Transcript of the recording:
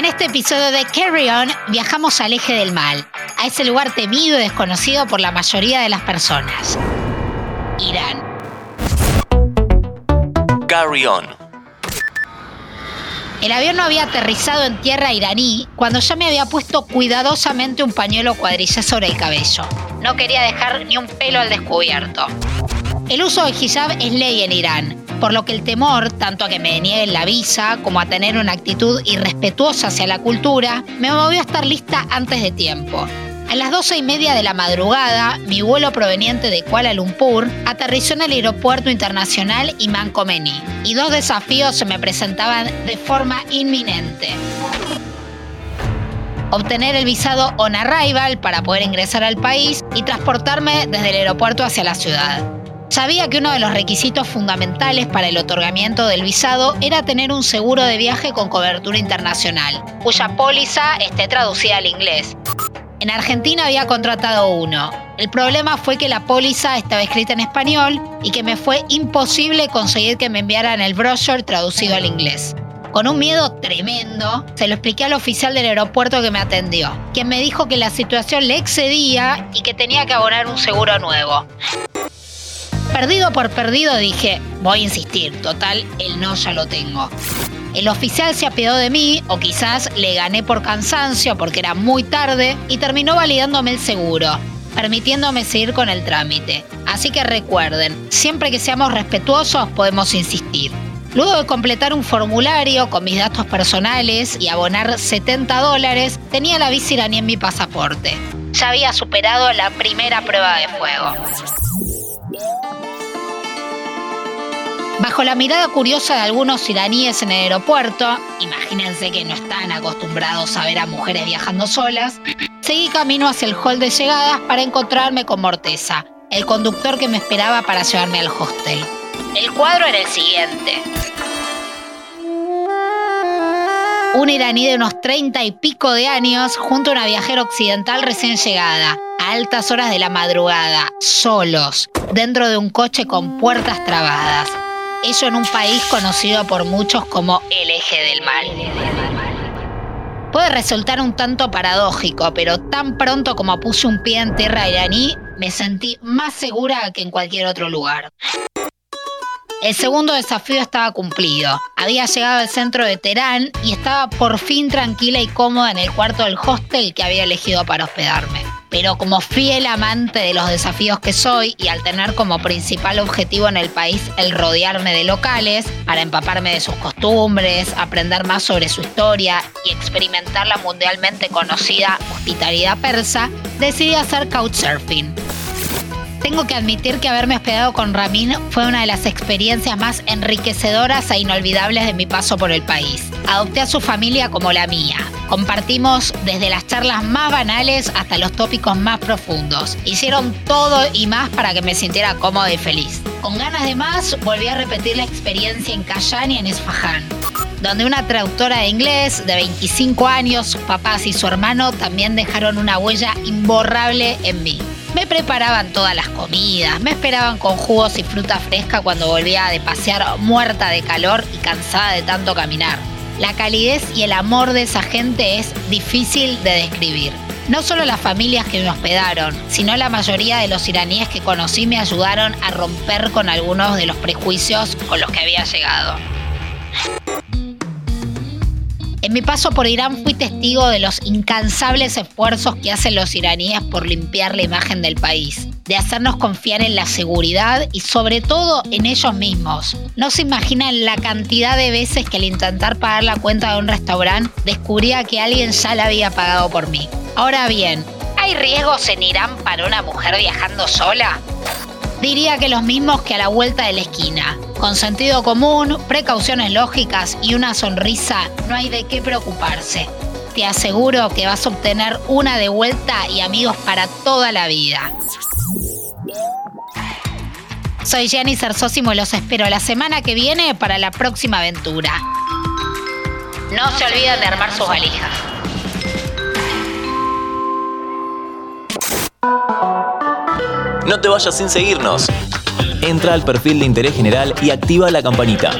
En este episodio de Carry On viajamos al eje del mal, a ese lugar temido y desconocido por la mayoría de las personas. Irán. Carry On. El avión no había aterrizado en tierra iraní cuando ya me había puesto cuidadosamente un pañuelo cuadrillé sobre el cabello. No quería dejar ni un pelo al descubierto. El uso del hijab es ley en Irán, por lo que el temor, tanto a que me denieguen la visa como a tener una actitud irrespetuosa hacia la cultura, me movió a estar lista antes de tiempo. A las doce y media de la madrugada, mi vuelo proveniente de Kuala Lumpur aterrizó en el aeropuerto internacional Imán Khomeini y dos desafíos se me presentaban de forma inminente. Obtener el visado on arrival para poder ingresar al país y transportarme desde el aeropuerto hacia la ciudad. Sabía que uno de los requisitos fundamentales para el otorgamiento del visado era tener un seguro de viaje con cobertura internacional, cuya póliza esté traducida al inglés. En Argentina había contratado uno. El problema fue que la póliza estaba escrita en español y que me fue imposible conseguir que me enviaran el brochure traducido al inglés. Con un miedo tremendo, se lo expliqué al oficial del aeropuerto que me atendió, quien me dijo que la situación le excedía y que tenía que abonar un seguro nuevo. Perdido por perdido dije, voy a insistir, total, el no ya lo tengo. El oficial se apiadó de mí, o quizás le gané por cansancio porque era muy tarde, y terminó validándome el seguro, permitiéndome seguir con el trámite. Así que recuerden, siempre que seamos respetuosos podemos insistir. Luego de completar un formulario con mis datos personales y abonar 70 dólares, tenía la visa iraní en mi pasaporte. Ya había superado la primera prueba de fuego. Bajo la mirada curiosa de algunos iraníes en el aeropuerto, imagínense que no están acostumbrados a ver a mujeres viajando solas, seguí camino hacia el hall de llegadas para encontrarme con Morteza, el conductor que me esperaba para llevarme al hostel. El cuadro era el siguiente. Un iraní de unos treinta y pico de años junto a una viajera occidental recién llegada, a altas horas de la madrugada, solos, dentro de un coche con puertas trabadas. Eso en un país conocido por muchos como el eje del mal. Puede resultar un tanto paradójico, pero tan pronto como puse un pie en tierra iraní, me sentí más segura que en cualquier otro lugar. El segundo desafío estaba cumplido. Había llegado al centro de Teherán y estaba por fin tranquila y cómoda en el cuarto del hostel que había elegido para hospedarme pero como fiel amante de los desafíos que soy y al tener como principal objetivo en el país el rodearme de locales para empaparme de sus costumbres, aprender más sobre su historia y experimentar la mundialmente conocida hospitalidad persa, decidí hacer couchsurfing. Tengo que admitir que haberme hospedado con Ramin fue una de las experiencias más enriquecedoras e inolvidables de mi paso por el país. Adopté a su familia como la mía. Compartimos desde las charlas más banales hasta los tópicos más profundos. Hicieron todo y más para que me sintiera cómodo y feliz. Con ganas de más, volví a repetir la experiencia en Kayan y en Esfahan donde una traductora de inglés de 25 años, sus papás y su hermano también dejaron una huella imborrable en mí. Me preparaban todas las comidas, me esperaban con jugos y fruta fresca cuando volvía de pasear muerta de calor y cansada de tanto caminar. La calidez y el amor de esa gente es difícil de describir. No solo las familias que me hospedaron, sino la mayoría de los iraníes que conocí me ayudaron a romper con algunos de los prejuicios con los que había llegado. En mi paso por Irán fui testigo de los incansables esfuerzos que hacen los iraníes por limpiar la imagen del país, de hacernos confiar en la seguridad y sobre todo en ellos mismos. No se imaginan la cantidad de veces que al intentar pagar la cuenta de un restaurante descubría que alguien ya la había pagado por mí. Ahora bien, ¿hay riesgos en Irán para una mujer viajando sola? Diría que los mismos que a la vuelta de la esquina. Con sentido común, precauciones lógicas y una sonrisa, no hay de qué preocuparse. Te aseguro que vas a obtener una de vuelta y amigos para toda la vida. Soy Jenny Cersósimo y los espero la semana que viene para la próxima aventura. No se olviden de armar sus valijas. No te vayas sin seguirnos. Entra al perfil de interés general y activa la campanita.